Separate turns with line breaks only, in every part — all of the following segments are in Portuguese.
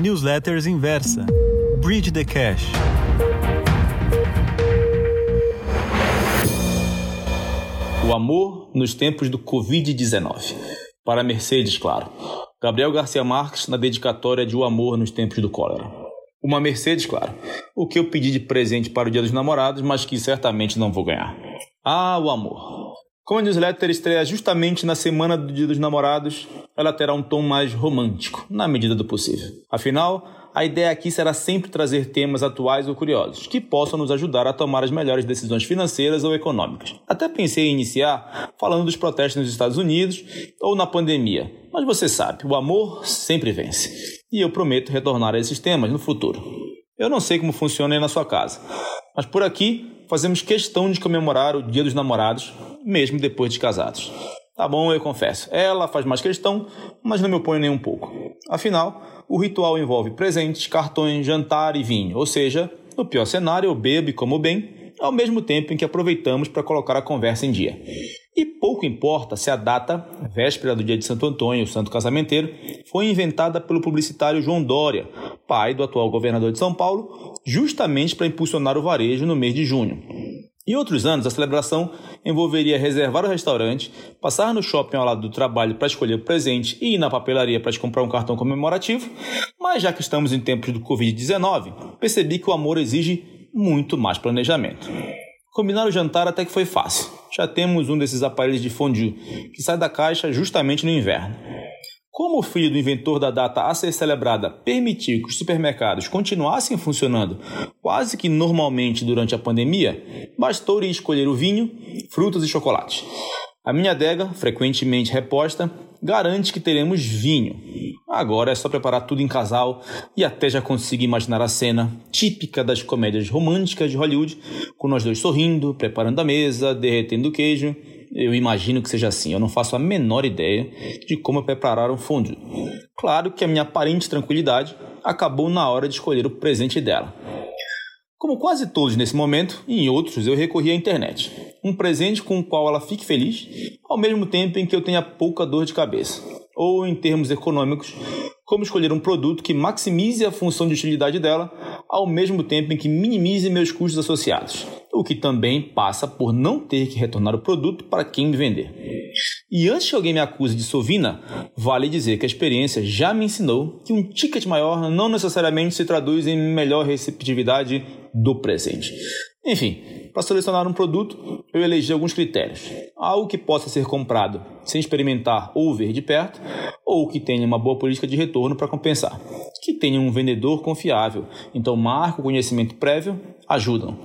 Newsletters Inversa. Bridge the Cash.
O amor nos tempos do Covid-19. Para Mercedes, claro. Gabriel Garcia Marques na dedicatória de O Amor nos tempos do cólera. Uma Mercedes, claro. O que eu pedi de presente para o Dia dos Namorados, mas que certamente não vou ganhar. Ah, o amor. Como a newsletter estreia justamente na semana do Dia dos Namorados, ela terá um tom mais romântico, na medida do possível. Afinal, a ideia aqui será sempre trazer temas atuais ou curiosos, que possam nos ajudar a tomar as melhores decisões financeiras ou econômicas. Até pensei em iniciar falando dos protestos nos Estados Unidos ou na pandemia, mas você sabe, o amor sempre vence. E eu prometo retornar a esses temas no futuro. Eu não sei como funciona aí na sua casa, mas por aqui fazemos questão de comemorar o Dia dos Namorados, mesmo depois de casados. Tá bom, eu confesso. Ela faz mais questão, mas não me oponho nem um pouco. Afinal, o ritual envolve presentes, cartões, jantar e vinho, ou seja, no pior cenário, eu bebo e como bem, ao mesmo tempo em que aproveitamos para colocar a conversa em dia. E pouco importa se a data, véspera do dia de Santo Antônio, o santo casamenteiro, foi inventada pelo publicitário João Dória, pai do atual governador de São Paulo, justamente para impulsionar o varejo no mês de junho. Em outros anos, a celebração envolveria reservar o restaurante, passar no shopping ao lado do trabalho para escolher o presente e ir na papelaria para te comprar um cartão comemorativo, mas já que estamos em tempos do Covid-19, percebi que o amor exige muito mais planejamento. Combinar o jantar até que foi fácil. Já temos um desses aparelhos de fondue que sai da caixa justamente no inverno. Como o filho do inventor da data a ser celebrada permitiu que os supermercados continuassem funcionando quase que normalmente durante a pandemia, bastou escolher o vinho, frutas e chocolates. A minha adega, frequentemente reposta, garante que teremos vinho. Agora é só preparar tudo em casal e até já consigo imaginar a cena típica das comédias românticas de Hollywood, com nós dois sorrindo, preparando a mesa, derretendo o queijo eu imagino que seja assim. Eu não faço a menor ideia de como preparar um fondue. Claro que a minha aparente tranquilidade acabou na hora de escolher o presente dela. Como quase todos nesse momento, e em outros eu recorri à internet. Um presente com o qual ela fique feliz, ao mesmo tempo em que eu tenha pouca dor de cabeça. Ou, em termos econômicos, como escolher um produto que maximize a função de utilidade dela, ao mesmo tempo em que minimize meus custos associados o que também passa por não ter que retornar o produto para quem vender. E antes que alguém me acuse de sovina, vale dizer que a experiência já me ensinou que um ticket maior não necessariamente se traduz em melhor receptividade do presente. Enfim, para selecionar um produto, eu elegi alguns critérios. Algo que possa ser comprado sem experimentar ou ver de perto, ou que tenha uma boa política de retorno para compensar. Que tenha um vendedor confiável, então marca o conhecimento prévio ajudam.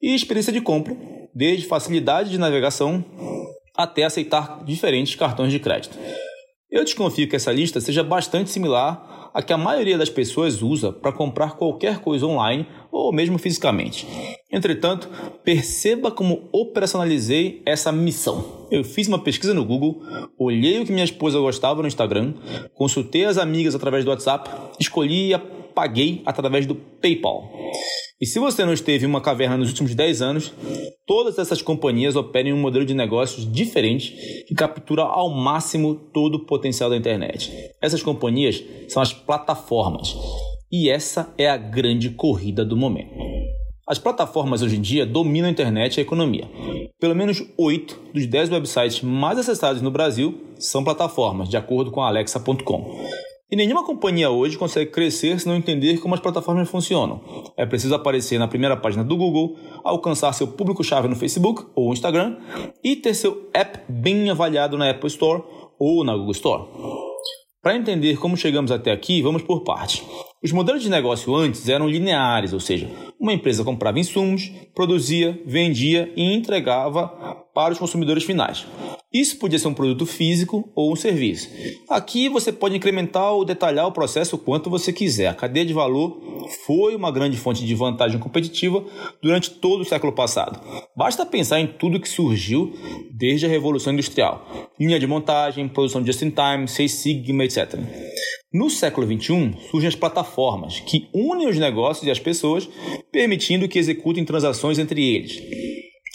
E experiência de compra, desde facilidade de navegação até aceitar diferentes cartões de crédito. Eu desconfio que essa lista seja bastante similar à que a maioria das pessoas usa para comprar qualquer coisa online ou mesmo fisicamente. Entretanto, perceba como operacionalizei essa missão. Eu fiz uma pesquisa no Google, olhei o que minha esposa gostava no Instagram, consultei as amigas através do WhatsApp, escolhi e paguei através do PayPal. E se você não esteve em uma caverna nos últimos 10 anos, todas essas companhias operam em um modelo de negócios diferente que captura ao máximo todo o potencial da internet. Essas companhias são as plataformas. E essa é a grande corrida do momento. As plataformas hoje em dia dominam a internet e a economia. Pelo menos 8 dos 10 websites mais acessados no Brasil são plataformas, de acordo com a Alexa.com. E nenhuma companhia hoje consegue crescer se não entender como as plataformas funcionam. É preciso aparecer na primeira página do Google, alcançar seu público-chave no Facebook ou Instagram e ter seu app bem avaliado na Apple Store ou na Google Store. Para entender como chegamos até aqui, vamos por partes. Os modelos de negócio antes eram lineares, ou seja, uma empresa comprava insumos, produzia, vendia e entregava para os consumidores finais. Isso podia ser um produto físico ou um serviço. Aqui você pode incrementar ou detalhar o processo o quanto você quiser. A cadeia de valor foi uma grande fonte de vantagem competitiva durante todo o século passado. Basta pensar em tudo que surgiu desde a Revolução Industrial: linha de montagem, produção just-in-time, Seis Sigma, etc. No século XXI, surgem as plataformas, que unem os negócios e as pessoas, permitindo que executem transações entre eles.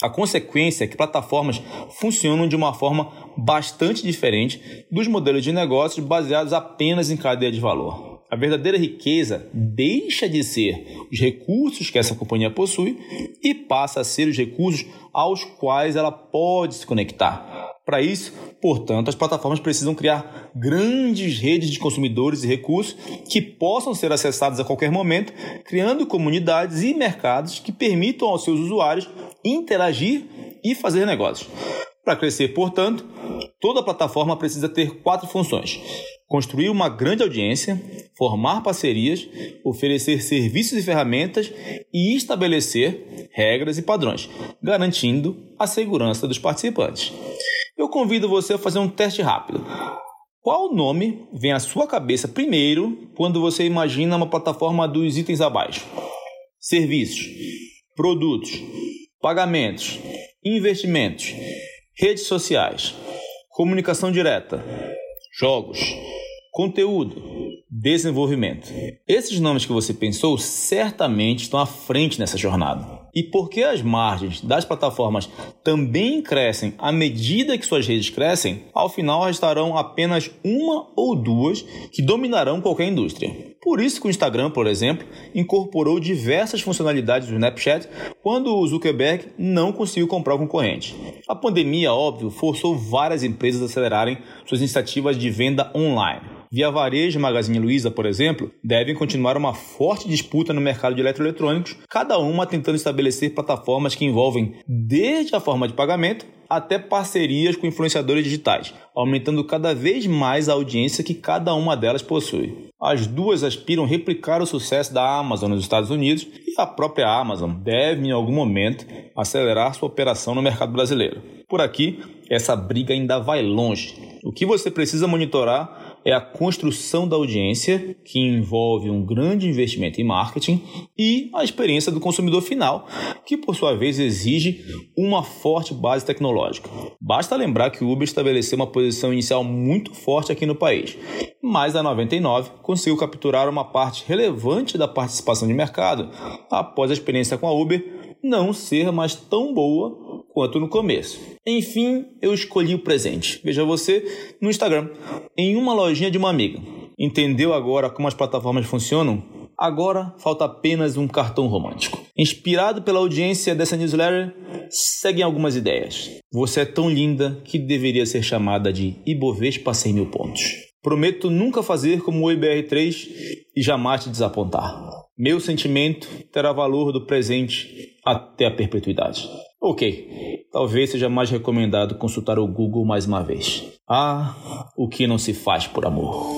A consequência é que plataformas funcionam de uma forma bastante diferente dos modelos de negócios baseados apenas em cadeia de valor. A verdadeira riqueza deixa de ser os recursos que essa companhia possui e passa a ser os recursos aos quais ela pode se conectar. Para isso, portanto, as plataformas precisam criar grandes redes de consumidores e recursos que possam ser acessados a qualquer momento, criando comunidades e mercados que permitam aos seus usuários interagir e fazer negócios. Para crescer, portanto, toda plataforma precisa ter quatro funções: construir uma grande audiência, formar parcerias, oferecer serviços e ferramentas e estabelecer regras e padrões, garantindo a segurança dos participantes. Eu convido você a fazer um teste rápido. Qual nome vem à sua cabeça primeiro quando você imagina uma plataforma dos itens abaixo? Serviços, produtos, pagamentos, investimentos redes sociais, comunicação direta, jogos, conteúdo, desenvolvimento. Esses nomes que você pensou certamente estão à frente nessa jornada. E porque as margens das plataformas também crescem à medida que suas redes crescem, ao final restarão apenas uma ou duas que dominarão qualquer indústria. Por isso que o Instagram, por exemplo, incorporou diversas funcionalidades do Snapchat quando o Zuckerberg não conseguiu comprar o concorrente. A pandemia, óbvio, forçou várias empresas a acelerarem suas iniciativas de venda online. Via Varejo e Magazine Luiza, por exemplo, devem continuar uma forte disputa no mercado de eletroeletrônicos, cada uma tentando estabelecer plataformas que envolvem desde a forma de pagamento até parcerias com influenciadores digitais, aumentando cada vez mais a audiência que cada uma delas possui. As duas aspiram replicar o sucesso da Amazon nos Estados Unidos e a própria Amazon deve, em algum momento, acelerar sua operação no mercado brasileiro. Por aqui, essa briga ainda vai longe. O que você precisa monitorar é a construção da audiência, que envolve um grande investimento em marketing, e a experiência do consumidor final, que por sua vez exige uma forte base tecnológica. Basta lembrar que o Uber estabeleceu uma posição inicial muito forte aqui no país, mas a 99 conseguiu capturar uma parte relevante da participação de mercado após a experiência com a Uber não ser mais tão boa quanto no começo. Enfim, eu escolhi o presente. Veja você no Instagram, em uma lojinha de uma amiga. Entendeu agora como as plataformas funcionam? Agora falta apenas um cartão romântico. Inspirado pela audiência dessa newsletter, seguem algumas ideias. Você é tão linda que deveria ser chamada de Ibovespa 100 mil pontos. Prometo nunca fazer como o IBR3 e jamais te desapontar. Meu sentimento terá valor do presente até a perpetuidade. Ok, talvez seja mais recomendado consultar o Google mais uma vez. Ah, o que não se faz por amor.